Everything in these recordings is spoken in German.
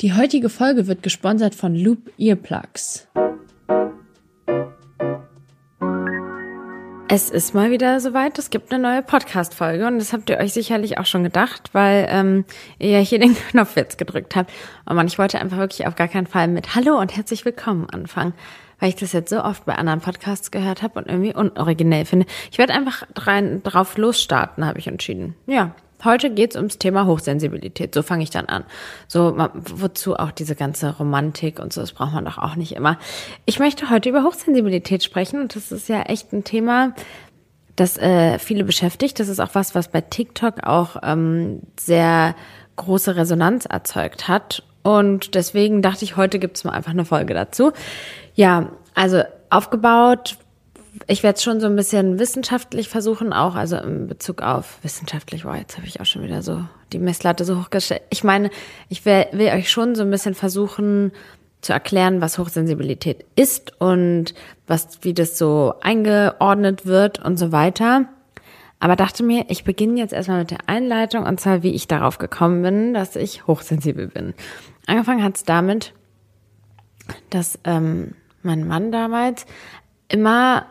Die heutige Folge wird gesponsert von Loop Earplugs. Es ist mal wieder soweit, es gibt eine neue Podcast-Folge und das habt ihr euch sicherlich auch schon gedacht, weil ähm, ihr hier den Knopf jetzt gedrückt habt. Man, ich wollte einfach wirklich auf gar keinen Fall mit Hallo und herzlich willkommen anfangen, weil ich das jetzt so oft bei anderen Podcasts gehört habe und irgendwie unoriginell finde. Ich werde einfach rein drauf losstarten, habe ich entschieden. Ja, Heute geht's ums Thema Hochsensibilität. So fange ich dann an. So, wozu auch diese ganze Romantik und so, das braucht man doch auch nicht immer. Ich möchte heute über Hochsensibilität sprechen und das ist ja echt ein Thema, das äh, viele beschäftigt. Das ist auch was, was bei TikTok auch ähm, sehr große Resonanz erzeugt hat. Und deswegen dachte ich, heute gibt's mal einfach eine Folge dazu. Ja, also aufgebaut ich werde es schon so ein bisschen wissenschaftlich versuchen, auch also in Bezug auf wissenschaftlich, wow, jetzt habe ich auch schon wieder so die Messlatte so hochgestellt. Ich meine, ich will, will euch schon so ein bisschen versuchen zu erklären, was Hochsensibilität ist und was, wie das so eingeordnet wird und so weiter. Aber dachte mir, ich beginne jetzt erstmal mit der Einleitung und zwar, wie ich darauf gekommen bin, dass ich hochsensibel bin. Angefangen hat es damit, dass ähm, mein Mann damals immer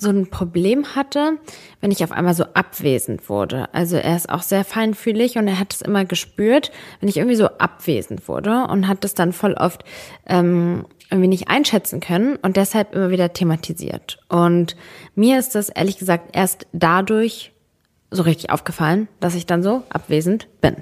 so ein Problem hatte, wenn ich auf einmal so abwesend wurde. Also er ist auch sehr feinfühlig und er hat es immer gespürt, wenn ich irgendwie so abwesend wurde und hat es dann voll oft ähm, irgendwie nicht einschätzen können und deshalb immer wieder thematisiert. Und mir ist das ehrlich gesagt erst dadurch so richtig aufgefallen, dass ich dann so abwesend bin.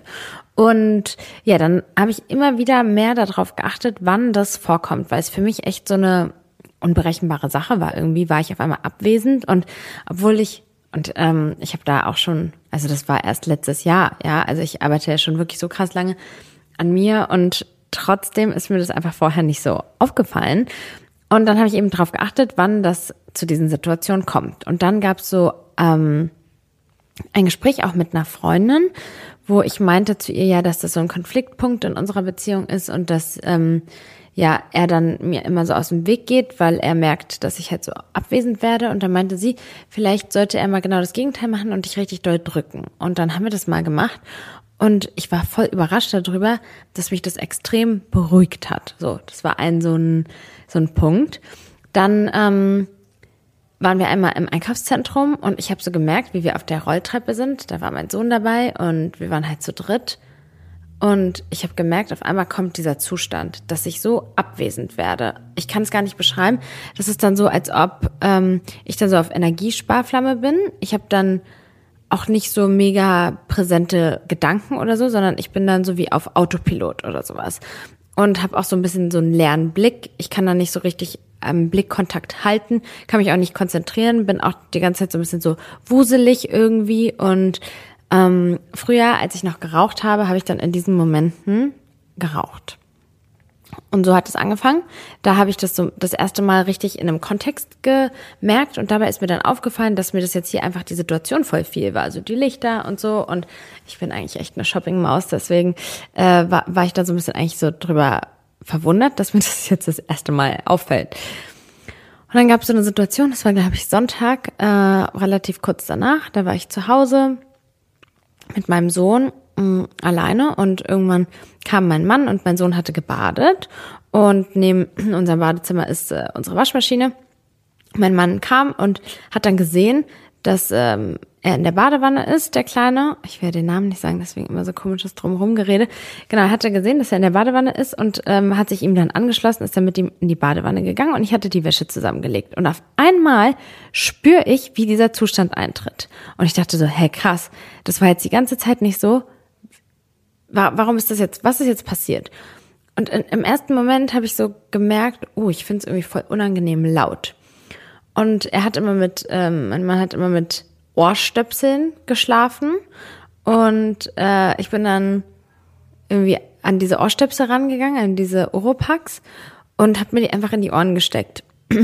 Und ja, dann habe ich immer wieder mehr darauf geachtet, wann das vorkommt, weil es für mich echt so eine unberechenbare Sache war. Irgendwie war ich auf einmal abwesend und obwohl ich und ähm, ich habe da auch schon, also das war erst letztes Jahr, ja, also ich arbeite ja schon wirklich so krass lange an mir und trotzdem ist mir das einfach vorher nicht so aufgefallen. Und dann habe ich eben darauf geachtet, wann das zu diesen Situationen kommt. Und dann gab es so ähm, ein Gespräch auch mit einer Freundin, wo ich meinte zu ihr ja, dass das so ein Konfliktpunkt in unserer Beziehung ist und dass ähm, ja, er dann mir immer so aus dem Weg geht, weil er merkt, dass ich halt so abwesend werde. Und dann meinte sie, vielleicht sollte er mal genau das Gegenteil machen und dich richtig doll drücken. Und dann haben wir das mal gemacht. Und ich war voll überrascht darüber, dass mich das extrem beruhigt hat. So, das war ein so ein, so ein Punkt. Dann ähm, waren wir einmal im Einkaufszentrum und ich habe so gemerkt, wie wir auf der Rolltreppe sind. Da war mein Sohn dabei und wir waren halt zu dritt. Und ich habe gemerkt, auf einmal kommt dieser Zustand, dass ich so abwesend werde. Ich kann es gar nicht beschreiben. Das ist dann so, als ob ähm, ich dann so auf Energiesparflamme bin. Ich habe dann auch nicht so mega präsente Gedanken oder so, sondern ich bin dann so wie auf Autopilot oder sowas. Und habe auch so ein bisschen so einen leeren Blick. Ich kann da nicht so richtig ähm, Blickkontakt halten, kann mich auch nicht konzentrieren, bin auch die ganze Zeit so ein bisschen so wuselig irgendwie und ähm, früher, als ich noch geraucht habe, habe ich dann in diesen Momenten geraucht. Und so hat es angefangen. Da habe ich das so das erste Mal richtig in einem Kontext gemerkt und dabei ist mir dann aufgefallen, dass mir das jetzt hier einfach die Situation voll viel war. Also die Lichter und so. Und ich bin eigentlich echt eine Shoppingmaus, deswegen äh, war, war ich da so ein bisschen eigentlich so drüber verwundert, dass mir das jetzt das erste Mal auffällt. Und dann gab es so eine Situation, das war glaube ich Sonntag, äh, relativ kurz danach. Da war ich zu Hause mit meinem Sohn mh, mm, alleine und irgendwann kam mein Mann und mein Sohn hatte gebadet und neben unserem Badezimmer ist äh, unsere Waschmaschine. Mein Mann kam und hat dann gesehen, dass ähm, er in der Badewanne ist, der Kleine. Ich werde den Namen nicht sagen, deswegen immer so komisches drumherum gerede. Genau, er hatte gesehen, dass er in der Badewanne ist und ähm, hat sich ihm dann angeschlossen, ist dann mit ihm in die Badewanne gegangen und ich hatte die Wäsche zusammengelegt. Und auf einmal spüre ich, wie dieser Zustand eintritt. Und ich dachte so, hä, krass, das war jetzt die ganze Zeit nicht so. Warum ist das jetzt, was ist jetzt passiert? Und in, im ersten Moment habe ich so gemerkt, oh, ich finde es irgendwie voll unangenehm laut. Und er hat immer mit, ähm, mein Mann hat immer mit Ohrstöpseln geschlafen. Und äh, ich bin dann irgendwie an diese Ohrstöpsel rangegangen, an diese Oropax und habe mir die einfach in die Ohren gesteckt.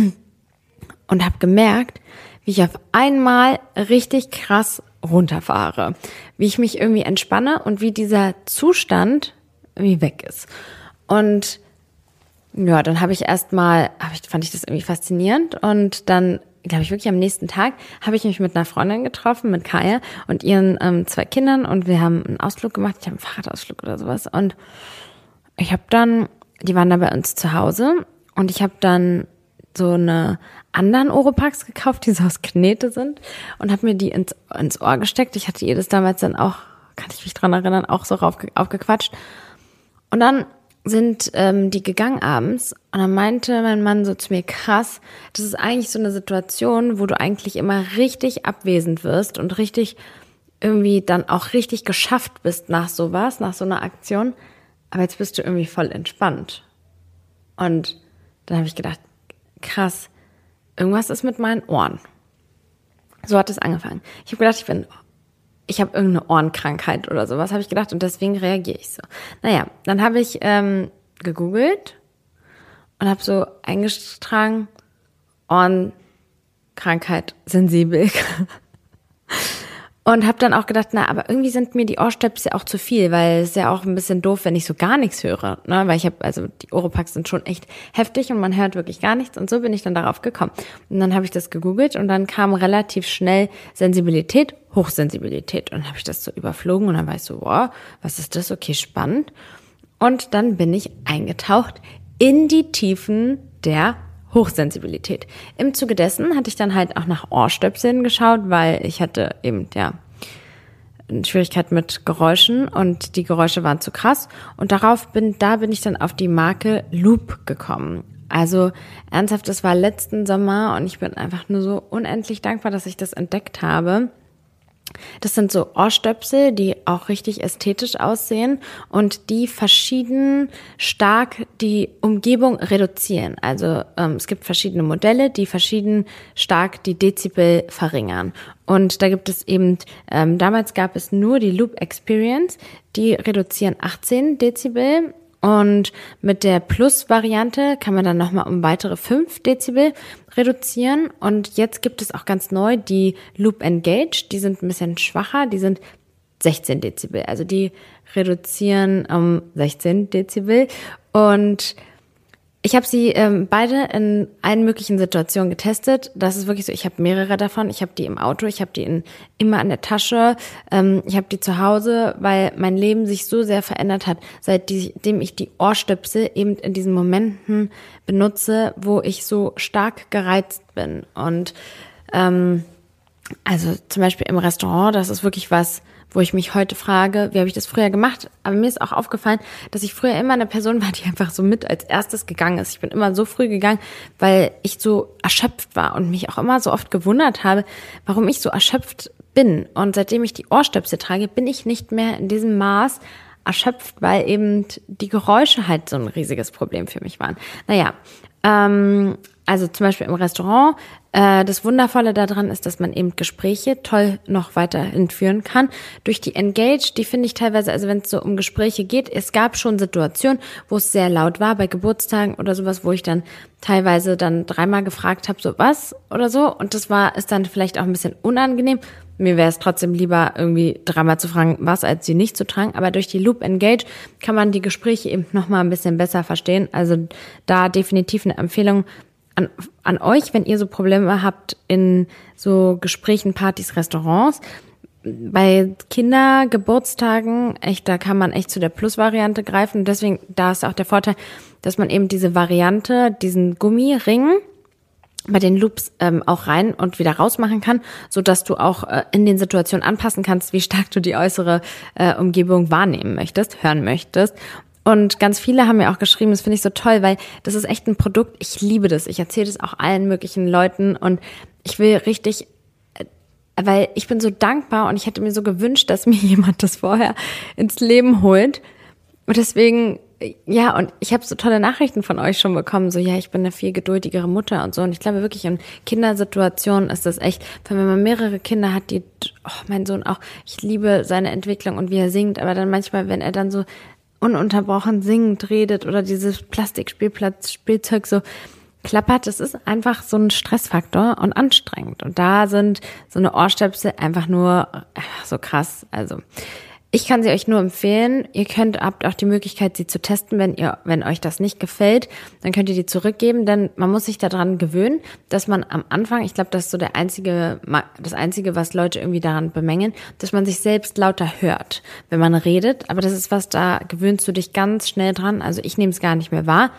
Und habe gemerkt, wie ich auf einmal richtig krass runterfahre. Wie ich mich irgendwie entspanne und wie dieser Zustand irgendwie weg ist. Und ja, dann habe ich erstmal, ich, fand ich das irgendwie faszinierend und dann glaube ich wirklich am nächsten Tag habe ich mich mit einer Freundin getroffen, mit Kaya und ihren ähm, zwei Kindern und wir haben einen Ausflug gemacht. Ich habe einen Fahrradausflug oder sowas und ich habe dann, die waren da bei uns zu Hause und ich habe dann so eine anderen Oropax gekauft, die so aus Knete sind und habe mir die ins, ins Ohr gesteckt. Ich hatte ihr das damals dann auch, kann ich mich dran erinnern, auch so rauf, aufgequatscht. Und dann sind ähm, die gegangen abends und dann meinte mein Mann so zu mir, krass, das ist eigentlich so eine Situation, wo du eigentlich immer richtig abwesend wirst und richtig irgendwie dann auch richtig geschafft bist nach sowas, nach so einer Aktion. Aber jetzt bist du irgendwie voll entspannt. Und dann habe ich gedacht, krass, irgendwas ist mit meinen Ohren. So hat es angefangen. Ich habe gedacht, ich bin, ich habe irgendeine Ohrenkrankheit oder sowas, habe ich gedacht, und deswegen reagiere ich so. Naja, dann habe ich ähm, gegoogelt und habe so eingetragen, Ohrenkrankheit sensibel. Und habe dann auch gedacht, na, aber irgendwie sind mir die Ohrstöpsel auch zu viel, weil es ist ja auch ein bisschen doof, wenn ich so gar nichts höre. Ne? Weil ich habe, also die Oropax sind schon echt heftig und man hört wirklich gar nichts. Und so bin ich dann darauf gekommen. Und dann habe ich das gegoogelt und dann kam relativ schnell Sensibilität, Hochsensibilität. Und dann habe ich das so überflogen und dann war ich so, wow, was ist das? Okay, spannend. Und dann bin ich eingetaucht in die Tiefen der Hochsensibilität. Im Zuge dessen hatte ich dann halt auch nach Ohrstöpseln geschaut, weil ich hatte eben, ja, Schwierigkeit mit Geräuschen und die Geräusche waren zu krass. Und darauf bin, da bin ich dann auf die Marke Loop gekommen. Also ernsthaft, das war letzten Sommer und ich bin einfach nur so unendlich dankbar, dass ich das entdeckt habe. Das sind so Ohrstöpsel, die auch richtig ästhetisch aussehen und die verschieden stark die Umgebung reduzieren. Also ähm, es gibt verschiedene Modelle, die verschieden stark die Dezibel verringern. Und da gibt es eben, ähm, damals gab es nur die Loop Experience, die reduzieren 18 Dezibel und mit der Plus-Variante kann man dann nochmal um weitere 5 Dezibel reduzieren. Und jetzt gibt es auch ganz neu die Loop Engage. Die sind ein bisschen schwacher. Die sind 16 Dezibel. Also die reduzieren um 16 Dezibel. Und ich habe sie ähm, beide in allen möglichen Situationen getestet. Das ist wirklich so, ich habe mehrere davon. Ich habe die im Auto, ich habe die in, immer an der Tasche, ähm, ich habe die zu Hause, weil mein Leben sich so sehr verändert hat, seitdem ich die Ohrstöpsel eben in diesen Momenten benutze, wo ich so stark gereizt bin. Und ähm, also zum Beispiel im Restaurant, das ist wirklich was, wo ich mich heute frage, wie habe ich das früher gemacht? Aber mir ist auch aufgefallen, dass ich früher immer eine Person war, die einfach so mit als erstes gegangen ist. Ich bin immer so früh gegangen, weil ich so erschöpft war und mich auch immer so oft gewundert habe, warum ich so erschöpft bin. Und seitdem ich die Ohrstöpsel trage, bin ich nicht mehr in diesem Maß erschöpft, weil eben die Geräusche halt so ein riesiges Problem für mich waren. Naja, ähm, also zum Beispiel im Restaurant. Äh, das Wundervolle daran ist, dass man eben Gespräche toll noch weiterhin führen kann. Durch die Engage, die finde ich teilweise, also wenn es so um Gespräche geht, es gab schon Situationen, wo es sehr laut war, bei Geburtstagen oder sowas, wo ich dann teilweise dann dreimal gefragt habe, so was oder so. Und das war, ist dann vielleicht auch ein bisschen unangenehm. Mir wäre es trotzdem lieber, irgendwie dreimal zu fragen, was, als sie nicht zu tragen. Aber durch die Loop Engage kann man die Gespräche eben nochmal ein bisschen besser verstehen. Also da definitiv eine Empfehlung an, an euch, wenn ihr so Probleme habt in so Gesprächen, Partys, Restaurants. Bei Kindergeburtstagen, echt, da kann man echt zu der Plus-Variante greifen. Deswegen, da ist auch der Vorteil, dass man eben diese Variante, diesen Gummiring, bei den Loops ähm, auch rein und wieder rausmachen kann, so dass du auch äh, in den Situationen anpassen kannst, wie stark du die äußere äh, Umgebung wahrnehmen möchtest, hören möchtest. Und ganz viele haben mir auch geschrieben, das finde ich so toll, weil das ist echt ein Produkt. Ich liebe das. Ich erzähle das auch allen möglichen Leuten und ich will richtig, äh, weil ich bin so dankbar und ich hätte mir so gewünscht, dass mir jemand das vorher ins Leben holt. Und deswegen, ja, und ich habe so tolle Nachrichten von euch schon bekommen, so ja, ich bin eine viel geduldigere Mutter und so. Und ich glaube wirklich in Kindersituationen ist das echt, wenn man mehrere Kinder hat, die, oh, mein Sohn auch, ich liebe seine Entwicklung und wie er singt, aber dann manchmal, wenn er dann so ununterbrochen singend redet oder dieses Plastikspielplatz, Spielzeug so klappert, das ist einfach so ein Stressfaktor und anstrengend. Und da sind so eine Ohrstöpsel einfach nur so krass. Also Ich kann sie euch nur empfehlen. Ihr könnt, habt auch die Möglichkeit, sie zu testen, wenn ihr, wenn euch das nicht gefällt, dann könnt ihr die zurückgeben, denn man muss sich daran gewöhnen, dass man am Anfang, ich glaube, das ist so der einzige, das einzige, was Leute irgendwie daran bemängeln, dass man sich selbst lauter hört, wenn man redet. Aber das ist was, da gewöhnst du dich ganz schnell dran. Also ich nehme es gar nicht mehr wahr.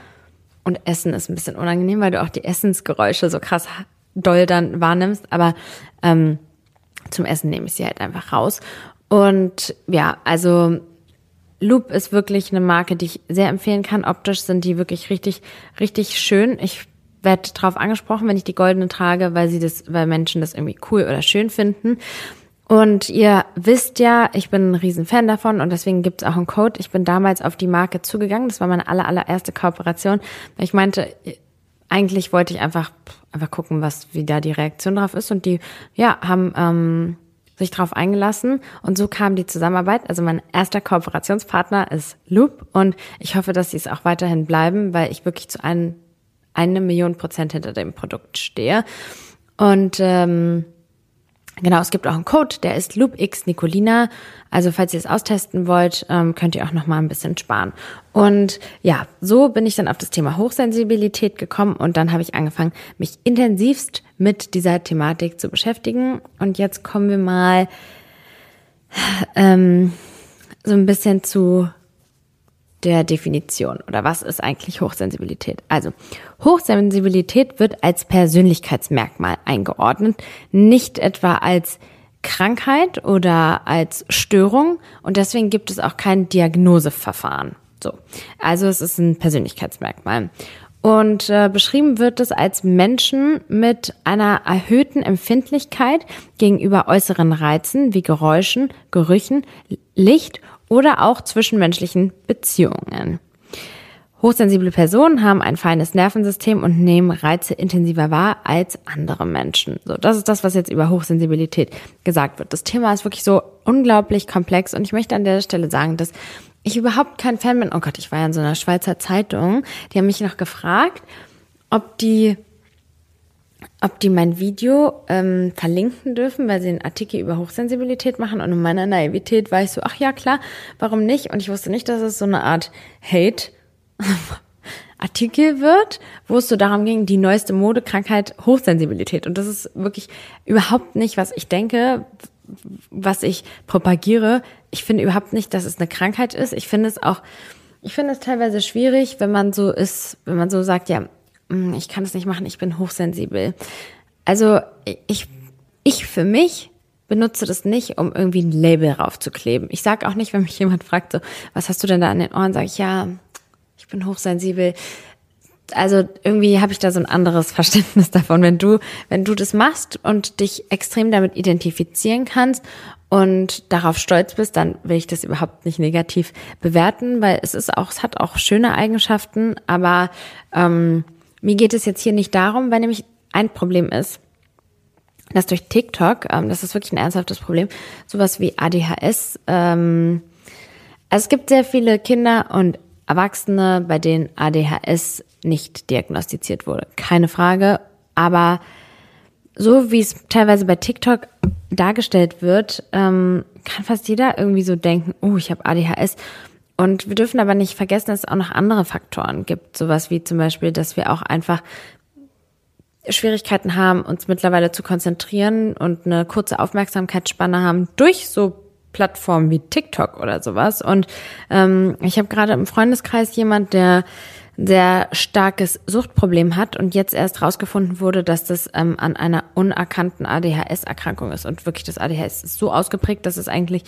Und Essen ist ein bisschen unangenehm, weil du auch die Essensgeräusche so krass doll dann wahrnimmst. Aber ähm, zum Essen nehme ich sie halt einfach raus. Und ja, also Loop ist wirklich eine Marke, die ich sehr empfehlen kann. Optisch sind die wirklich richtig, richtig schön. Ich werde darauf angesprochen, wenn ich die goldene trage, weil sie das, weil Menschen das irgendwie cool oder schön finden. Und ihr wisst ja, ich bin ein Riesenfan davon und deswegen gibt's auch einen Code. Ich bin damals auf die Marke zugegangen. Das war meine aller, allererste Kooperation. Ich meinte, eigentlich wollte ich einfach, einfach gucken, was, wie da die Reaktion drauf ist. Und die, ja, haben ähm, sich darauf eingelassen und so kam die Zusammenarbeit. Also mein erster Kooperationspartner ist Loop und ich hoffe, dass sie es auch weiterhin bleiben, weil ich wirklich zu einem eine Million Prozent hinter dem Produkt stehe. Und ähm, Genau, es gibt auch einen Code, der ist LoopX Nicolina. Also falls ihr es austesten wollt, ähm, könnt ihr auch noch mal ein bisschen sparen. Und ja, so bin ich dann auf das Thema Hochsensibilität gekommen und dann habe ich angefangen, mich intensivst mit dieser Thematik zu beschäftigen. Und jetzt kommen wir mal ähm, so ein bisschen zu der Definition oder was ist eigentlich Hochsensibilität? Also Hochsensibilität wird als Persönlichkeitsmerkmal eingeordnet, nicht etwa als Krankheit oder als Störung und deswegen gibt es auch kein Diagnoseverfahren. So, also es ist ein Persönlichkeitsmerkmal. Und äh, beschrieben wird es als Menschen mit einer erhöhten Empfindlichkeit gegenüber äußeren Reizen wie Geräuschen, Gerüchen, Licht oder auch zwischenmenschlichen Beziehungen. Hochsensible Personen haben ein feines Nervensystem und nehmen Reize intensiver wahr als andere Menschen. So, das ist das, was jetzt über Hochsensibilität gesagt wird. Das Thema ist wirklich so unglaublich komplex und ich möchte an der Stelle sagen, dass ich überhaupt kein Fan bin. Oh Gott, ich war ja in so einer Schweizer Zeitung. Die haben mich noch gefragt, ob die ob die mein Video ähm, verlinken dürfen, weil sie einen Artikel über Hochsensibilität machen. Und in meiner Naivität war ich so, ach ja, klar, warum nicht? Und ich wusste nicht, dass es so eine Art Hate Artikel wird, wo es so darum ging, die neueste Modekrankheit Hochsensibilität. Und das ist wirklich überhaupt nicht, was ich denke, was ich propagiere. Ich finde überhaupt nicht, dass es eine Krankheit ist. Ich finde es auch, ich finde es teilweise schwierig, wenn man so ist, wenn man so sagt, ja, ich kann das nicht machen, ich bin hochsensibel. Also ich, ich für mich benutze das nicht, um irgendwie ein Label raufzukleben. Ich sage auch nicht, wenn mich jemand fragt, so, was hast du denn da an den Ohren, sage ich, ja, ich bin hochsensibel. Also irgendwie habe ich da so ein anderes Verständnis davon, wenn du, wenn du das machst und dich extrem damit identifizieren kannst und darauf stolz bist, dann will ich das überhaupt nicht negativ bewerten, weil es ist auch, es hat auch schöne Eigenschaften, aber ähm, mir geht es jetzt hier nicht darum, weil nämlich ein Problem ist, dass durch TikTok, ähm, das ist wirklich ein ernsthaftes Problem, sowas wie ADHS, ähm, also es gibt sehr viele Kinder und Erwachsene, bei denen ADHS nicht diagnostiziert wurde. Keine Frage. Aber so wie es teilweise bei TikTok dargestellt wird, ähm, kann fast jeder irgendwie so denken, oh, ich habe ADHS. Und wir dürfen aber nicht vergessen, dass es auch noch andere Faktoren gibt. Sowas wie zum Beispiel, dass wir auch einfach Schwierigkeiten haben, uns mittlerweile zu konzentrieren und eine kurze Aufmerksamkeitsspanne haben durch so Plattformen wie TikTok oder sowas. Und ähm, ich habe gerade im Freundeskreis jemand, der ein sehr starkes Suchtproblem hat und jetzt erst rausgefunden wurde, dass das ähm, an einer unerkannten ADHS-Erkrankung ist. Und wirklich das ADHS ist so ausgeprägt, dass es eigentlich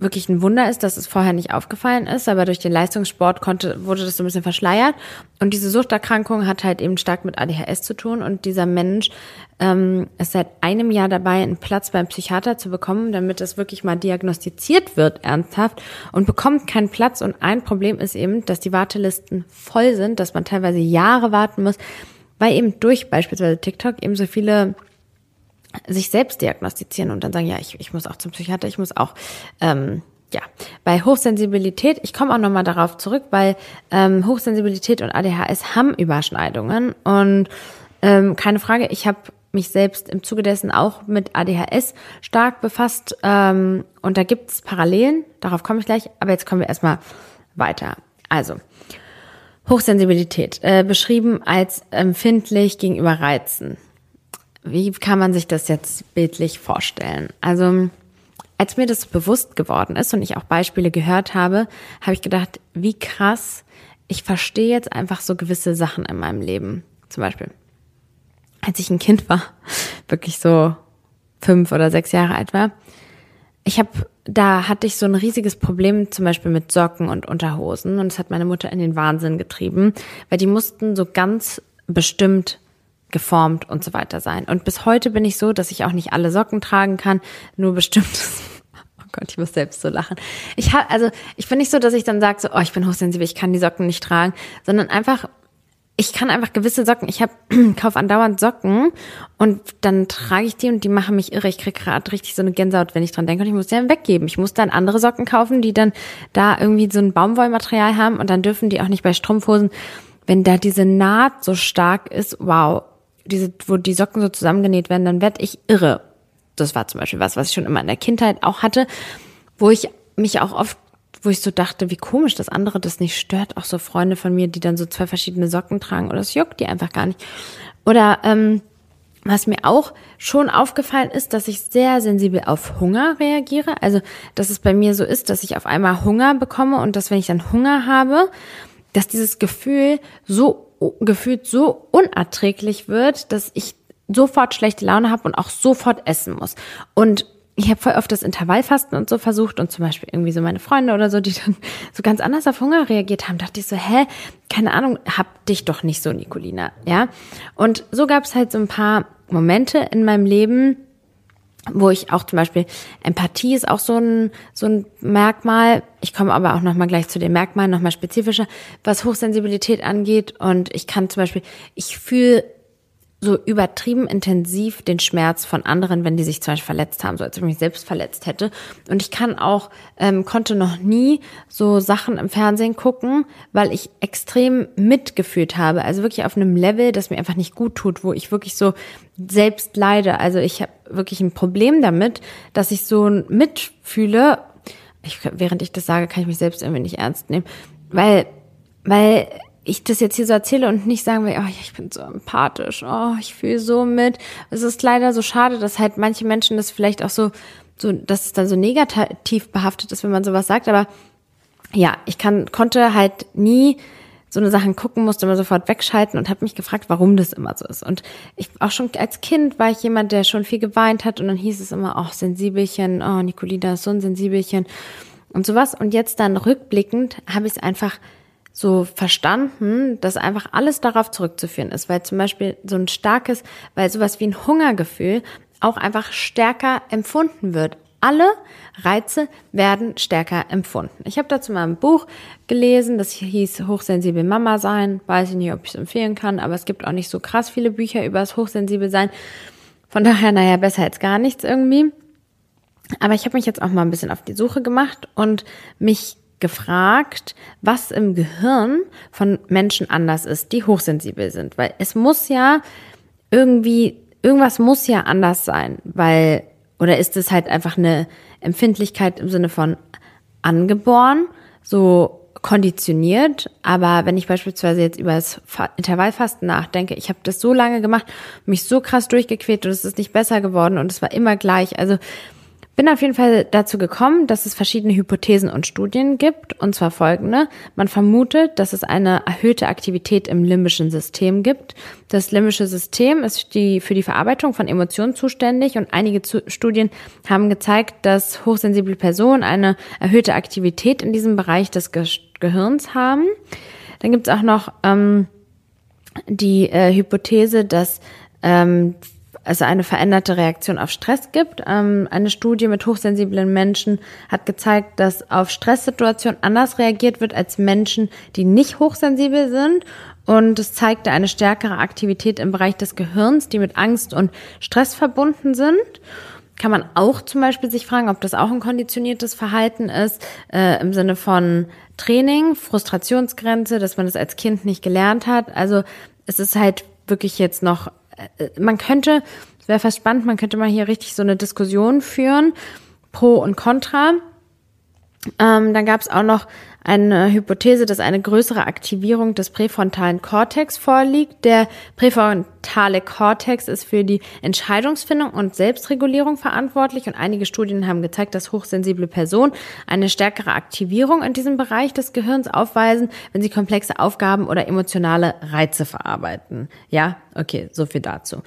wirklich ein Wunder ist, dass es vorher nicht aufgefallen ist, aber durch den Leistungssport konnte, wurde das so ein bisschen verschleiert. Und diese Suchterkrankung hat halt eben stark mit ADHS zu tun. Und dieser Mensch ähm, ist seit einem Jahr dabei, einen Platz beim Psychiater zu bekommen, damit es wirklich mal diagnostiziert wird, ernsthaft, und bekommt keinen Platz. Und ein Problem ist eben, dass die Wartelisten voll sind, dass man teilweise Jahre warten muss, weil eben durch beispielsweise TikTok eben so viele sich selbst diagnostizieren und dann sagen, ja, ich, ich muss auch zum Psychiater, ich muss auch, ähm, ja, bei Hochsensibilität, ich komme auch nochmal darauf zurück, weil ähm, Hochsensibilität und ADHS haben Überschneidungen und ähm, keine Frage, ich habe mich selbst im Zuge dessen auch mit ADHS stark befasst ähm, und da gibt es Parallelen, darauf komme ich gleich, aber jetzt kommen wir erstmal weiter. Also, Hochsensibilität, äh, beschrieben als empfindlich gegenüber Reizen. Wie kann man sich das jetzt bildlich vorstellen? Also, als mir das bewusst geworden ist und ich auch Beispiele gehört habe, habe ich gedacht, wie krass, ich verstehe jetzt einfach so gewisse Sachen in meinem Leben. Zum Beispiel, als ich ein Kind war, wirklich so fünf oder sechs Jahre alt war, ich habe, da hatte ich so ein riesiges Problem zum Beispiel mit Socken und Unterhosen und es hat meine Mutter in den Wahnsinn getrieben, weil die mussten so ganz bestimmt geformt und so weiter sein. Und bis heute bin ich so, dass ich auch nicht alle Socken tragen kann, nur bestimmtes. Oh Gott, ich muss selbst so lachen. Ich habe also ich bin nicht so, dass ich dann sage so, oh, ich bin hochsensibel, ich kann die Socken nicht tragen, sondern einfach ich kann einfach gewisse Socken, ich habe kauf andauernd Socken und dann trage ich die und die machen mich irre. Ich krieg gerade richtig so eine Gänsehaut, wenn ich dran denke und ich muss die dann weggeben. Ich muss dann andere Socken kaufen, die dann da irgendwie so ein Baumwollmaterial haben und dann dürfen die auch nicht bei Strumpfhosen, wenn da diese Naht so stark ist, wow, diese, wo die Socken so zusammengenäht werden, dann werd ich irre. Das war zum Beispiel was, was ich schon immer in der Kindheit auch hatte, wo ich mich auch oft wo ich so dachte, wie komisch, dass andere das nicht stört. Auch so Freunde von mir, die dann so zwei verschiedene Socken tragen oder es juckt die einfach gar nicht. Oder ähm, was mir auch schon aufgefallen ist, dass ich sehr sensibel auf Hunger reagiere. Also, dass es bei mir so ist, dass ich auf einmal Hunger bekomme und dass, wenn ich dann Hunger habe, dass dieses Gefühl so gefühlt so unerträglich wird, dass ich sofort schlechte Laune habe und auch sofort essen muss. Und ich habe voll oft das Intervallfasten und so versucht und zum Beispiel irgendwie so meine Freunde oder so, die dann so ganz anders auf Hunger reagiert haben, dachte ich so, hä, keine Ahnung, hab dich doch nicht so, Nicolina, ja. Und so gab es halt so ein paar Momente in meinem Leben, wo ich auch zum Beispiel Empathie ist auch so ein so ein Merkmal. Ich komme aber auch noch mal gleich zu den Merkmalen noch mal spezifischer, was Hochsensibilität angeht. Und ich kann zum Beispiel, ich fühle so übertrieben intensiv den Schmerz von anderen, wenn die sich zum Beispiel verletzt haben, so als ich mich selbst verletzt hätte. Und ich kann auch, ähm, konnte noch nie so Sachen im Fernsehen gucken, weil ich extrem mitgefühlt habe. Also wirklich auf einem Level, das mir einfach nicht gut tut, wo ich wirklich so selbst leide. Also ich habe wirklich ein Problem damit, dass ich so mitfühle. Ich, während ich das sage, kann ich mich selbst irgendwie nicht ernst nehmen, weil, weil ich das jetzt hier so erzähle und nicht sagen will, oh, ich bin so empathisch, oh, ich fühle so mit. Es ist leider so schade, dass halt manche Menschen das vielleicht auch so, so, dass es dann so negativ behaftet ist, wenn man sowas sagt. Aber ja, ich kann, konnte halt nie so eine Sachen gucken, musste immer sofort wegschalten und habe mich gefragt, warum das immer so ist. Und ich auch schon als Kind war ich jemand, der schon viel geweint hat und dann hieß es immer, oh, Sensibelchen, oh, Nicolina ist so ein Sensibelchen und sowas. Und jetzt dann rückblickend habe ich es einfach so verstanden, dass einfach alles darauf zurückzuführen ist, weil zum Beispiel so ein starkes, weil sowas wie ein Hungergefühl auch einfach stärker empfunden wird. Alle Reize werden stärker empfunden. Ich habe dazu mal ein Buch gelesen, das hieß Hochsensibel Mama sein. Weiß ich nicht, ob ich es empfehlen kann, aber es gibt auch nicht so krass viele Bücher über das Hochsensibel sein. Von daher, naja, besser als gar nichts irgendwie. Aber ich habe mich jetzt auch mal ein bisschen auf die Suche gemacht und mich gefragt, was im Gehirn von Menschen anders ist, die hochsensibel sind. Weil es muss ja irgendwie, irgendwas muss ja anders sein, weil, oder ist es halt einfach eine Empfindlichkeit im Sinne von angeboren, so konditioniert, aber wenn ich beispielsweise jetzt über das Intervallfasten nachdenke, ich habe das so lange gemacht, mich so krass durchgequält und es ist nicht besser geworden und es war immer gleich. Also bin auf jeden Fall dazu gekommen, dass es verschiedene Hypothesen und Studien gibt, und zwar folgende. Man vermutet, dass es eine erhöhte Aktivität im limbischen System gibt. Das limbische System ist die, für die Verarbeitung von Emotionen zuständig und einige zu, Studien haben gezeigt, dass hochsensible Personen eine erhöhte Aktivität in diesem Bereich des Ge Gehirns haben. Dann gibt es auch noch ähm, die äh, Hypothese, dass ähm, es eine veränderte Reaktion auf Stress gibt. Ähm, eine Studie mit hochsensiblen Menschen hat gezeigt, dass auf Stresssituationen anders reagiert wird als Menschen, die nicht hochsensibel sind. Und es zeigte eine stärkere Aktivität im Bereich des Gehirns, die mit Angst und Stress verbunden sind. Kann man auch zum Beispiel sich fragen, ob das auch ein konditioniertes Verhalten ist, äh, im Sinne von Training, Frustrationsgrenze, dass man das als Kind nicht gelernt hat. Also es ist halt wirklich jetzt noch man könnte, es wäre fast spannend, man könnte mal hier richtig so eine Diskussion führen, pro und contra. Ähm, dann gab es auch noch eine Hypothese, dass eine größere Aktivierung des präfrontalen Kortex vorliegt. Der präfrontale Kortex ist für die Entscheidungsfindung und Selbstregulierung verantwortlich und einige Studien haben gezeigt, dass hochsensible Personen eine stärkere Aktivierung in diesem Bereich des Gehirns aufweisen, wenn sie komplexe Aufgaben oder emotionale Reize verarbeiten. Ja, okay, so viel dazu.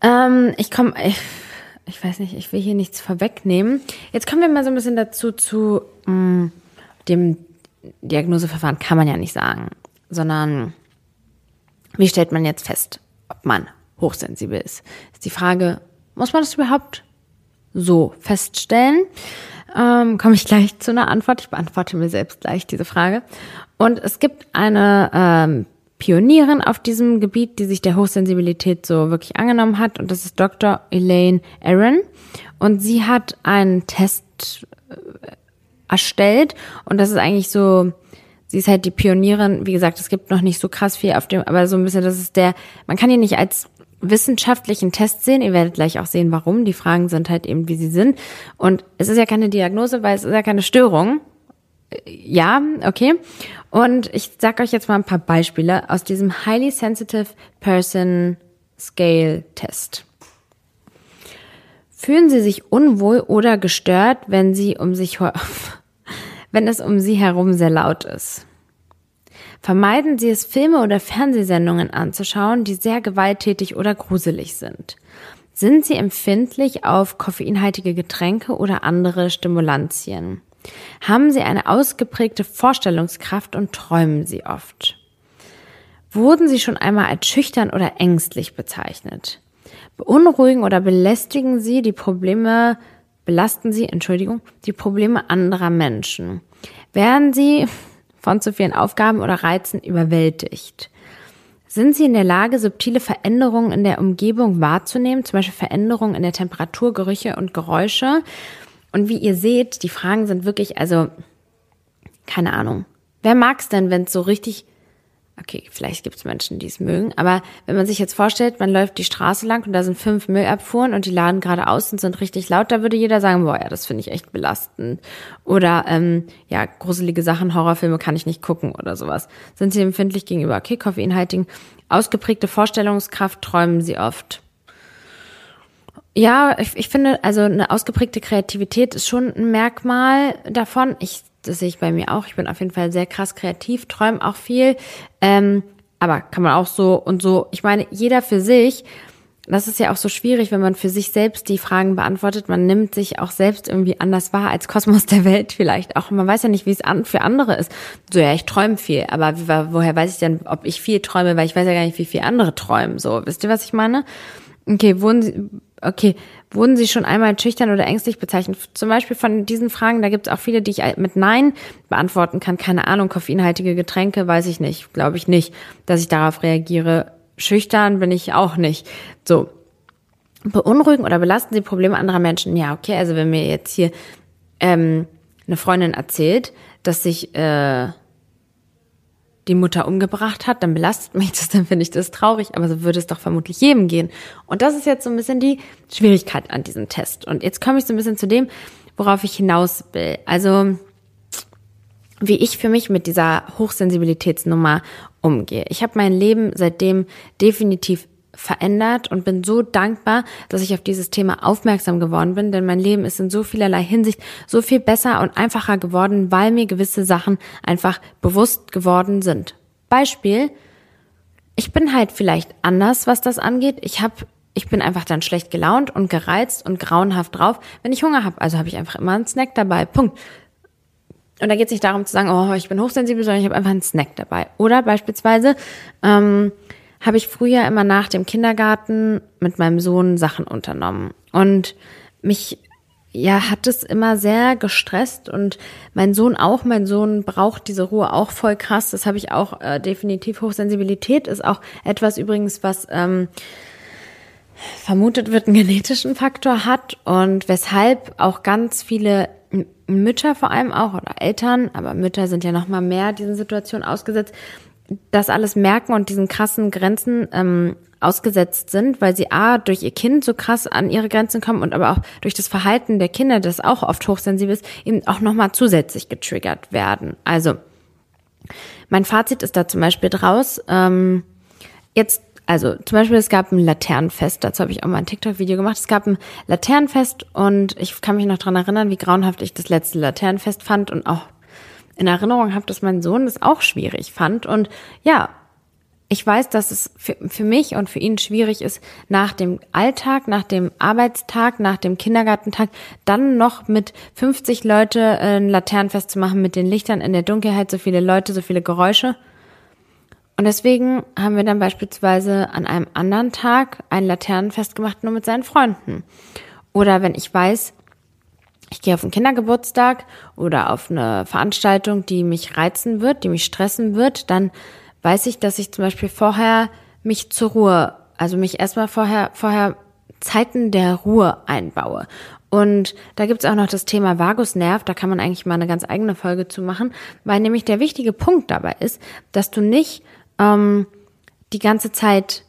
Ähm, ich komme, ich, weiß nicht, ich will hier nichts vorwegnehmen. Jetzt kommen wir mal so ein bisschen dazu zu mh, mm, dem Diagnoseverfahren kann man ja nicht sagen, sondern wie stellt man jetzt fest, ob man hochsensibel ist? Ist die Frage, muss man das überhaupt so feststellen? Ähm, komme ich gleich zu einer Antwort. Ich beantworte mir selbst gleich diese Frage. Und es gibt eine ähm, Pionierin auf diesem Gebiet, die sich der Hochsensibilität so wirklich angenommen hat. Und das ist Dr. Elaine Aaron. Und sie hat einen Test äh, erstellt. Und das ist eigentlich so, sie ist halt die Pionierin. Wie gesagt, es gibt noch nicht so krass viel auf dem, aber so ein bisschen, das ist der, man kann ihn nicht als wissenschaftlichen Test sehen. Ihr werdet gleich auch sehen, warum. Die Fragen sind halt eben, wie sie sind. Und es ist ja keine Diagnose, weil es ist ja keine Störung. Ja, okay. Und ich sag euch jetzt mal ein paar Beispiele aus diesem Highly Sensitive Person Scale Test. Fühlen Sie sich unwohl oder gestört, wenn Sie um sich wenn es um Sie herum sehr laut ist? Vermeiden Sie es, Filme oder Fernsehsendungen anzuschauen, die sehr gewalttätig oder gruselig sind. Sind Sie empfindlich auf koffeinhaltige Getränke oder andere Stimulantien? Haben Sie eine ausgeprägte Vorstellungskraft und träumen Sie oft? Wurden Sie schon einmal als schüchtern oder ängstlich bezeichnet? Beunruhigen oder belästigen Sie die Probleme, belasten Sie, Entschuldigung, die Probleme anderer Menschen? Werden Sie von zu vielen Aufgaben oder Reizen überwältigt? Sind Sie in der Lage, subtile Veränderungen in der Umgebung wahrzunehmen, zum Beispiel Veränderungen in der Temperatur, Gerüche und Geräusche? Und wie ihr seht, die Fragen sind wirklich, also, keine Ahnung. Wer mag es denn, wenn es so richtig okay, vielleicht gibt es Menschen, die es mögen, aber wenn man sich jetzt vorstellt, man läuft die Straße lang und da sind fünf Müllabfuhren und die laden gerade aus und sind richtig laut, da würde jeder sagen, boah, ja, das finde ich echt belastend. Oder ähm, ja, gruselige Sachen, Horrorfilme kann ich nicht gucken oder sowas. Sind sie empfindlich gegenüber, okay, koffeinhaltigen, ausgeprägte Vorstellungskraft träumen sie oft. Ja, ich, ich finde, also eine ausgeprägte Kreativität ist schon ein Merkmal davon. Ich das sehe ich bei mir auch. Ich bin auf jeden Fall sehr krass kreativ, träume auch viel. Ähm, aber kann man auch so und so. Ich meine, jeder für sich. Das ist ja auch so schwierig, wenn man für sich selbst die Fragen beantwortet. Man nimmt sich auch selbst irgendwie anders wahr als Kosmos der Welt vielleicht auch. Man weiß ja nicht, wie es an, für andere ist. So, ja, ich träume viel, aber woher weiß ich denn, ob ich viel träume, weil ich weiß ja gar nicht, wie viel andere träumen. So, wisst ihr, was ich meine? Okay, wurden Sie, okay, wurden Sie schon einmal schüchtern oder ängstlich bezeichnet? Zum Beispiel von diesen Fragen, da gibt es auch viele, die ich mit Nein beantworten kann. Keine Ahnung, koffeinhaltige Getränke, weiß ich nicht, glaube ich nicht, dass ich darauf reagiere. Schüchtern bin ich auch nicht. So. Beunruhigen oder belasten Sie Probleme anderer Menschen? Ja, okay, also wenn mir jetzt hier ähm, eine Freundin erzählt, dass sich äh, die Mutter umgebracht hat, dann belastet mich das, dann finde ich das traurig, aber so würde es doch vermutlich jedem gehen. Und das ist jetzt so ein bisschen die Schwierigkeit an diesem Test. Und jetzt komme ich so ein bisschen zu dem, worauf ich hinaus will. Also, wie ich für mich mit dieser Hochsensibilitätsnummer umgehe. Ich habe mein Leben seitdem definitiv verändert und bin so dankbar, dass ich auf dieses Thema aufmerksam geworden bin, denn mein Leben ist in so vielerlei Hinsicht so viel besser und einfacher geworden, weil mir gewisse Sachen einfach bewusst geworden sind. Beispiel, ich bin halt vielleicht anders, was das angeht. Ich habe ich bin einfach dann schlecht gelaunt und gereizt und grauenhaft drauf, wenn ich Hunger habe. Also habe ich einfach immer einen Snack dabei. Punkt. Und da geht es nicht darum zu sagen, oh, ich bin hochsensibel, sondern ich habe einfach einen Snack dabei. Oder beispielsweise, ähm, habe ich früher immer nach dem Kindergarten mit meinem Sohn Sachen unternommen. Und mich ja, hat es immer sehr gestresst und mein Sohn auch. Mein Sohn braucht diese Ruhe auch voll krass. Das habe ich auch äh, definitiv. Hochsensibilität ist auch etwas übrigens, was ähm, vermutet wird, einen genetischen Faktor hat und weshalb auch ganz viele Mütter vor allem auch oder Eltern, aber Mütter sind ja noch mal mehr diesen Situationen ausgesetzt, das alles merken und diesen krassen Grenzen ähm, ausgesetzt sind, weil sie A, durch ihr Kind so krass an ihre Grenzen kommen und aber auch durch das Verhalten der Kinder, das auch oft hochsensibel ist, eben auch nochmal zusätzlich getriggert werden. Also, mein Fazit ist da zum Beispiel draus, ähm, jetzt also zum Beispiel, es gab ein Laternenfest, dazu habe ich auch mal ein TikTok-Video gemacht. Es gab ein Laternenfest und ich kann mich noch dran erinnern, wie grauenhaft ich das letzte Laternenfest fand und auch in Erinnerung habe, dass mein Sohn das auch schwierig fand. Und ja, ich weiß, dass es für, für mich und für ihn schwierig ist, nach dem Alltag, nach dem Arbeitstag, nach dem Kindergartentag, dann noch mit 50 Leute äh, ein Laternenfest zu machen, mit den Lichtern in der Dunkelheit, so viele Leute, so viele Geräusche. Und deswegen haben wir dann beispielsweise an einem anderen Tag ein Laternenfest gemacht, nur mit seinen Freunden. Oder wenn ich weiß, ich gehe auf einen Kindergeburtstag oder auf eine Veranstaltung, die mich reizen wird, die mich stressen wird, dann weiß ich, dass ich zum Beispiel vorher mich zur Ruhe, also mich erstmal vorher, vorher Zeiten der Ruhe einbaue. Und da gibt's auch noch das Thema Vagusnerv, da kann man eigentlich mal eine ganz eigene Folge zu machen, weil nämlich der wichtige Punkt dabei ist, dass du nicht ähm, die ganze Zeit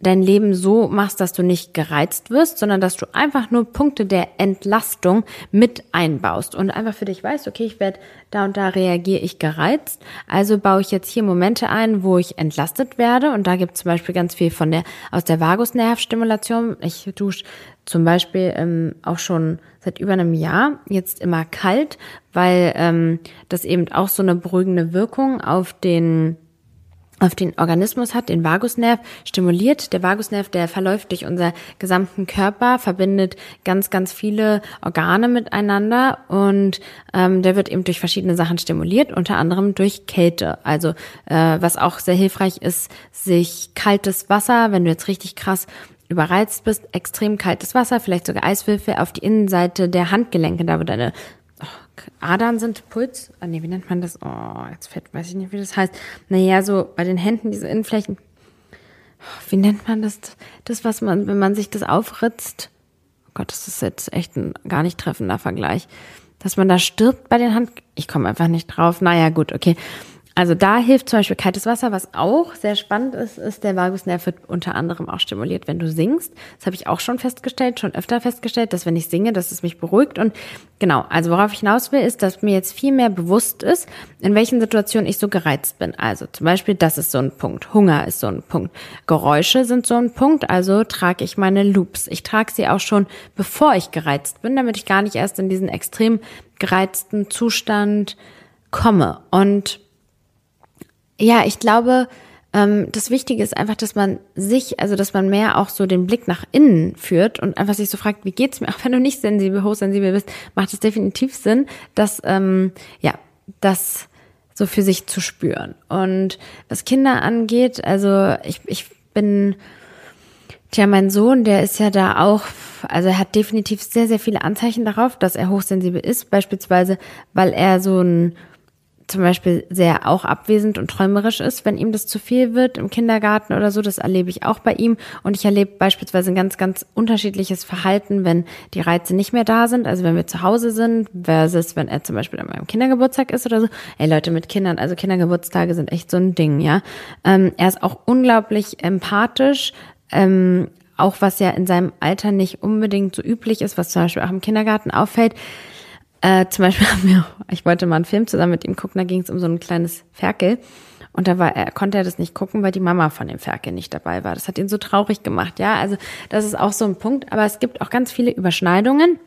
dein Leben so machst, dass du nicht gereizt wirst, sondern dass du einfach nur Punkte der Entlastung mit einbaust und einfach für dich weißt, okay, ich werde da und da reagiere ich gereizt, also baue ich jetzt hier Momente ein, wo ich entlastet werde und da gibt es zum Beispiel ganz viel von der aus der Vagusnervstimulation. Ich dusche zum Beispiel ähm, auch schon seit über einem Jahr jetzt immer kalt, weil ähm, das eben auch so eine beruhigende Wirkung auf den auf den Organismus hat, den Vagusnerv stimuliert. Der Vagusnerv, der verläuft durch unser gesamten Körper, verbindet ganz, ganz viele Organe miteinander und ähm, der wird eben durch verschiedene Sachen stimuliert, unter anderem durch Kälte. Also äh, was auch sehr hilfreich ist, sich kaltes Wasser, wenn du jetzt richtig krass überreizt bist, extrem kaltes Wasser, vielleicht sogar Eiswürfel auf die Innenseite der Handgelenke, da wo deine Adern sind Puls, ah nee, wie nennt man das? Oh, jetzt fett, weiß ich nicht, wie das heißt. Naja, so bei den Händen, diese Innenflächen. Wie nennt man das? Das, was man, wenn man sich das aufritzt. Oh Gott, das ist jetzt echt ein gar nicht treffender Vergleich. Dass man da stirbt bei den Hand. Ich komme einfach nicht drauf. Naja, gut, okay. Also da hilft zum Beispiel kaltes Wasser. Was auch sehr spannend ist, ist der Vagusnerv wird unter anderem auch stimuliert, wenn du singst. Das habe ich auch schon festgestellt, schon öfter festgestellt, dass wenn ich singe, dass es mich beruhigt. Und genau, also worauf ich hinaus will, ist, dass mir jetzt viel mehr bewusst ist, in welchen Situationen ich so gereizt bin. Also zum Beispiel, das ist so ein Punkt. Hunger ist so ein Punkt. Geräusche sind so ein Punkt. Also trage ich meine Loops. Ich trage sie auch schon, bevor ich gereizt bin, damit ich gar nicht erst in diesen extrem gereizten Zustand komme. Und ja, ich glaube, ähm, das Wichtige ist einfach, dass man sich, also dass man mehr auch so den Blick nach innen führt und einfach sich so fragt, wie geht's mir? Auch wenn du nicht sensibel, hochsensibel bist, macht es definitiv Sinn, dass ähm, ja, das so für sich zu spüren. Und was Kinder angeht, also ich, ich bin Tja, mein Sohn, der ist ja da auch, also er hat definitiv sehr, sehr viele Anzeichen darauf, dass er hochsensibel ist, beispielsweise, weil er so ein zum Beispiel sehr auch abwesend und träumerisch ist, wenn ihm das zu viel wird im Kindergarten oder so. Das erlebe ich auch bei ihm. Und ich erlebe beispielsweise ein ganz, ganz unterschiedliches Verhalten, wenn die Reize nicht mehr da sind. Also wenn wir zu Hause sind versus wenn er zum Beispiel an meinem Kindergeburtstag ist oder so. Ey Leute mit Kindern, also Kindergeburtstage sind echt so ein Ding, ja. Ähm, er ist auch unglaublich empathisch. Ähm, auch was ja in seinem Alter nicht unbedingt so üblich ist, was zum Beispiel auch im Kindergarten auffällt. Äh, zum Beispiel haben wir, ich wollte mal einen Film zusammen mit ihm gucken, da ging es um so ein kleines Ferkel. Und da war er, konnte er das nicht gucken, weil die Mama von dem Ferkel nicht dabei war. Das hat ihn so traurig gemacht, ja. Also das ist auch so ein Punkt. Aber es gibt auch ganz viele Überschneidungen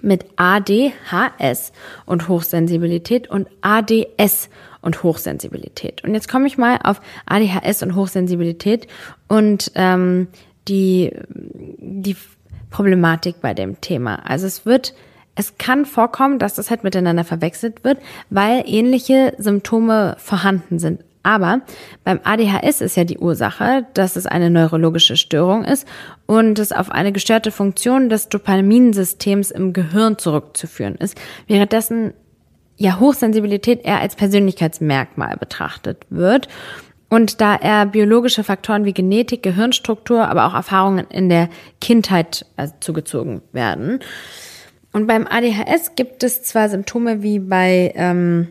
mit ADHS und Hochsensibilität und ADS und Hochsensibilität. Und jetzt komme ich mal auf ADHS und Hochsensibilität und ähm, die, die Problematik bei dem Thema. Also es wird es kann vorkommen, dass das halt miteinander verwechselt wird, weil ähnliche Symptome vorhanden sind. Aber beim ADHS ist ja die Ursache, dass es eine neurologische Störung ist und es auf eine gestörte Funktion des Dopaminsystems im Gehirn zurückzuführen ist. Währenddessen ja Hochsensibilität eher als Persönlichkeitsmerkmal betrachtet wird. Und da er biologische Faktoren wie Genetik, Gehirnstruktur, aber auch Erfahrungen in der Kindheit äh, zugezogen werden. Und beim ADHS gibt es zwar Symptome wie bei ähm,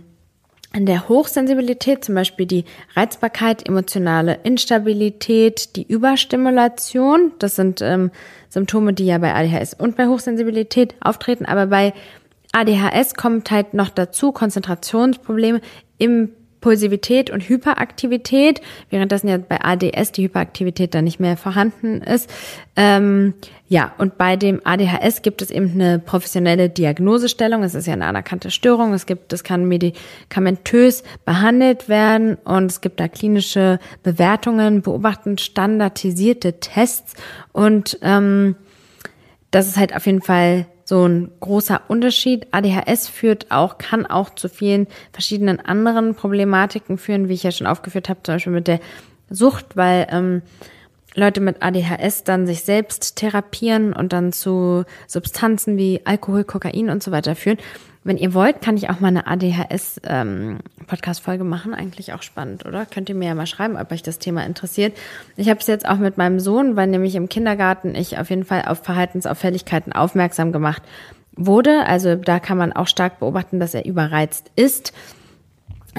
an der Hochsensibilität, zum Beispiel die Reizbarkeit, emotionale Instabilität, die Überstimulation, das sind ähm, Symptome, die ja bei ADHS und bei Hochsensibilität auftreten, aber bei ADHS kommt halt noch dazu Konzentrationsprobleme, im Impulsivität und Hyperaktivität, währenddessen ja bei ADS die Hyperaktivität dann nicht mehr vorhanden ist. Ähm, ja, und bei dem ADHS gibt es eben eine professionelle Diagnosestellung. Es ist ja eine anerkannte Störung. Es gibt, das kann medikamentös behandelt werden und es gibt da klinische Bewertungen, beobachten standardisierte Tests und ähm, das ist halt auf jeden Fall so ein großer Unterschied. ADHS führt auch, kann auch zu vielen verschiedenen anderen Problematiken führen, wie ich ja schon aufgeführt habe, zum Beispiel mit der Sucht, weil ähm, Leute mit ADHS dann sich selbst therapieren und dann zu Substanzen wie Alkohol, Kokain und so weiter führen. Wenn ihr wollt, kann ich auch mal eine ADHS-Podcast-Folge ähm, machen. Eigentlich auch spannend, oder? Könnt ihr mir ja mal schreiben, ob euch das Thema interessiert. Ich habe es jetzt auch mit meinem Sohn, weil nämlich im Kindergarten ich auf jeden Fall auf Verhaltensauffälligkeiten aufmerksam gemacht wurde. Also da kann man auch stark beobachten, dass er überreizt ist.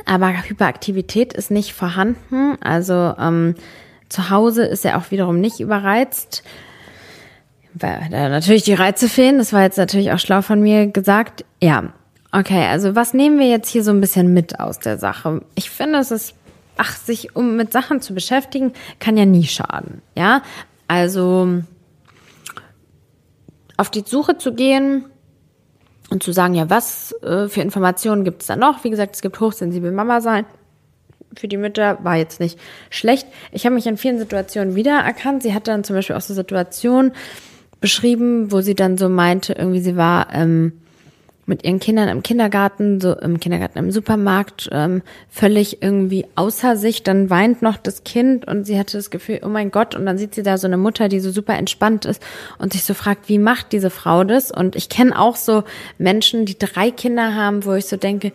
Aber Hyperaktivität ist nicht vorhanden. Also ähm, zu Hause ist er auch wiederum nicht überreizt weil da natürlich die Reize fehlen. Das war jetzt natürlich auch schlau von mir gesagt. Ja, okay, also was nehmen wir jetzt hier so ein bisschen mit aus der Sache? Ich finde, es ist, ach, sich um mit Sachen zu beschäftigen, kann ja nie schaden. Ja, also auf die Suche zu gehen und zu sagen, ja, was äh, für Informationen gibt es da noch? Wie gesagt, es gibt hochsensible Mama sein. Für die Mütter war jetzt nicht schlecht. Ich habe mich in vielen Situationen wiedererkannt. Sie hat dann zum Beispiel auch so Situationen, beschrieben, wo sie dann so meinte, irgendwie sie war ähm, mit ihren Kindern im Kindergarten, so im Kindergarten im Supermarkt, ähm, völlig irgendwie außer sich. Dann weint noch das Kind und sie hatte das Gefühl, oh mein Gott, und dann sieht sie da so eine Mutter, die so super entspannt ist und sich so fragt, wie macht diese Frau das? Und ich kenne auch so Menschen, die drei Kinder haben, wo ich so denke,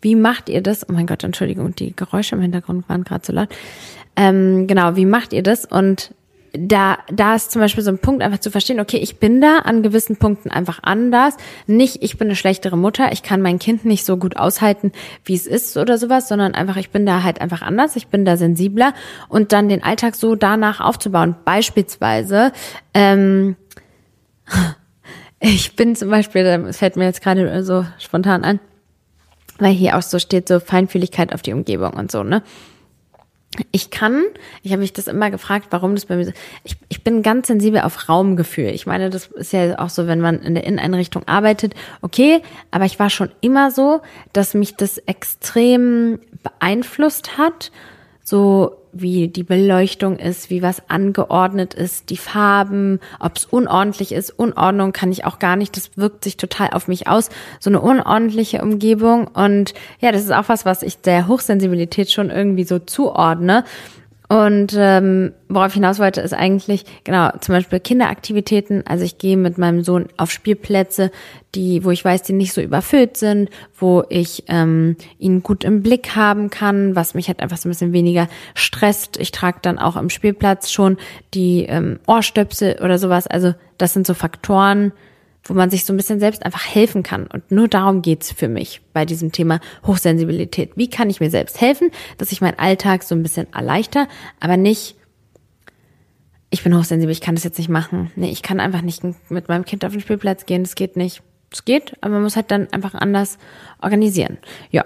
wie macht ihr das? Oh mein Gott, Entschuldigung, die Geräusche im Hintergrund waren gerade so laut. Ähm, genau, wie macht ihr das? Und da, da ist zum Beispiel so ein Punkt, einfach zu verstehen, okay, ich bin da an gewissen Punkten einfach anders. Nicht, ich bin eine schlechtere Mutter, ich kann mein Kind nicht so gut aushalten, wie es ist oder sowas, sondern einfach, ich bin da halt einfach anders, ich bin da sensibler und dann den Alltag so danach aufzubauen. Beispielsweise, ähm, ich bin zum Beispiel, das fällt mir jetzt gerade so spontan an, weil hier auch so steht, so Feinfühligkeit auf die Umgebung und so, ne? Ich kann, ich habe mich das immer gefragt, warum das bei mir so, ich, ich bin ganz sensibel auf Raumgefühl. Ich meine, das ist ja auch so, wenn man in der Inneneinrichtung arbeitet, okay, aber ich war schon immer so, dass mich das extrem beeinflusst hat, so wie die Beleuchtung ist, wie was angeordnet ist, die Farben, ob es unordentlich ist. Unordnung kann ich auch gar nicht, das wirkt sich total auf mich aus. So eine unordentliche Umgebung. Und ja, das ist auch was, was ich der Hochsensibilität schon irgendwie so zuordne. Und ähm, worauf ich hinaus wollte, ist eigentlich, genau, zum Beispiel Kinderaktivitäten. Also ich gehe mit meinem Sohn auf Spielplätze, die, wo ich weiß, die nicht so überfüllt sind, wo ich ähm, ihn gut im Blick haben kann, was mich halt einfach so ein bisschen weniger stresst. Ich trage dann auch im Spielplatz schon die ähm, Ohrstöpsel oder sowas. Also das sind so Faktoren, wo man sich so ein bisschen selbst einfach helfen kann. Und nur darum geht's für mich bei diesem Thema Hochsensibilität. Wie kann ich mir selbst helfen, dass ich meinen Alltag so ein bisschen erleichter, aber nicht, ich bin hochsensibel, ich kann das jetzt nicht machen. Nee, ich kann einfach nicht mit meinem Kind auf den Spielplatz gehen, das geht nicht. Es geht, aber man muss halt dann einfach anders organisieren. Ja,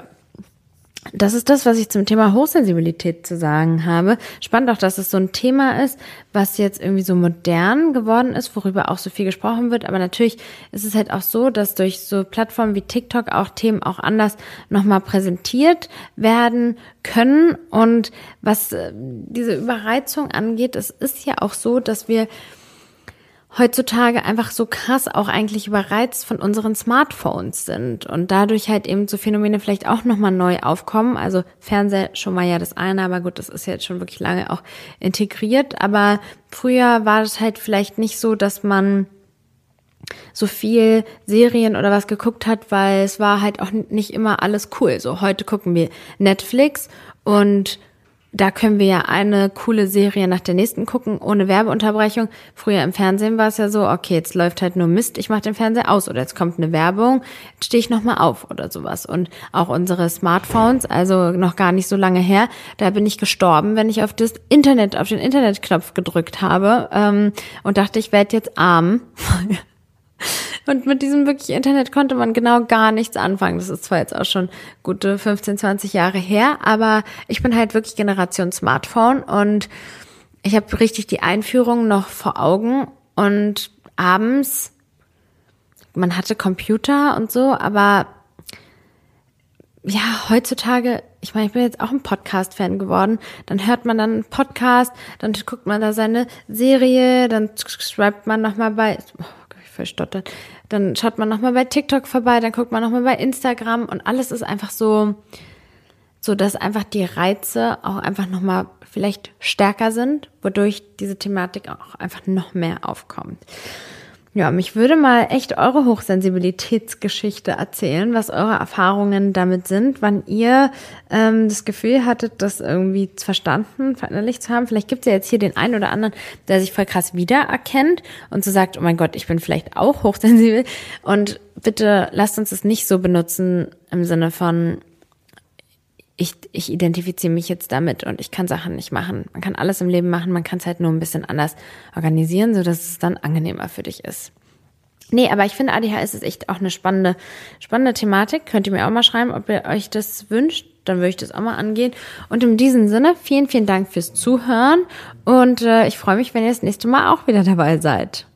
das ist das, was ich zum Thema Hochsensibilität zu sagen habe. Spannend auch, dass es so ein Thema ist, was jetzt irgendwie so modern geworden ist, worüber auch so viel gesprochen wird. Aber natürlich ist es halt auch so, dass durch so Plattformen wie TikTok auch Themen auch anders nochmal präsentiert werden können. Und was äh, diese Überreizung angeht, es ist ja auch so, dass wir heutzutage einfach so krass auch eigentlich überreizt von unseren Smartphones sind und dadurch halt eben so Phänomene vielleicht auch nochmal neu aufkommen. Also Fernseher schon mal ja das eine, aber gut, das ist jetzt schon wirklich lange auch integriert. Aber früher war es halt vielleicht nicht so, dass man so viel Serien oder was geguckt hat, weil es war halt auch nicht immer alles cool. So heute gucken wir Netflix und da können wir ja eine coole Serie nach der nächsten gucken, ohne Werbeunterbrechung. Früher im Fernsehen war es ja so, okay, jetzt läuft halt nur Mist, ich mache den Fernseher aus oder jetzt kommt eine Werbung, stehe ich nochmal auf oder sowas. Und auch unsere Smartphones, also noch gar nicht so lange her, da bin ich gestorben, wenn ich auf das Internet, auf den Internetknopf gedrückt habe ähm, und dachte, ich werde jetzt arm. Und mit diesem wirklich Internet konnte man genau gar nichts anfangen. Das ist zwar jetzt auch schon gute 15, 20 Jahre her, aber ich bin halt wirklich Generation Smartphone und ich habe richtig die Einführung noch vor Augen und abends, man hatte Computer und so, aber ja, heutzutage, ich meine, ich bin jetzt auch ein Podcast-Fan geworden. Dann hört man dann einen Podcast, dann guckt man da seine Serie, dann schreibt man nochmal bei, verstottert, dann schaut man nochmal bei TikTok vorbei, dann guckt man nochmal bei Instagram und alles ist einfach so, so dass einfach die Reize auch einfach nochmal vielleicht stärker sind, wodurch diese Thematik auch einfach noch mehr aufkommt. Ja, mich würde mal echt eure Hochsensibilitätsgeschichte erzählen, was eure Erfahrungen damit sind, wann ihr ähm, das Gefühl hattet, das irgendwie verstanden, verinnerlicht zu haben. Vielleicht gibt es ja jetzt hier den einen oder anderen, der sich voll krass wiedererkennt und so sagt, oh mein Gott, ich bin vielleicht auch hochsensibel. Und bitte lasst uns es nicht so benutzen im Sinne von, ich, ich identifiziere mich jetzt damit und ich kann Sachen nicht machen. Man kann alles im Leben machen, man kann es halt nur ein bisschen anders organisieren, so dass es dann angenehmer für dich ist. Nee, aber ich finde, ADHS ist echt auch eine spannende, spannende Thematik. Könnt ihr mir auch mal schreiben, ob ihr euch das wünscht. Dann würde ich das auch mal angehen. Und in diesem Sinne, vielen, vielen Dank fürs Zuhören. Und äh, ich freue mich, wenn ihr das nächste Mal auch wieder dabei seid.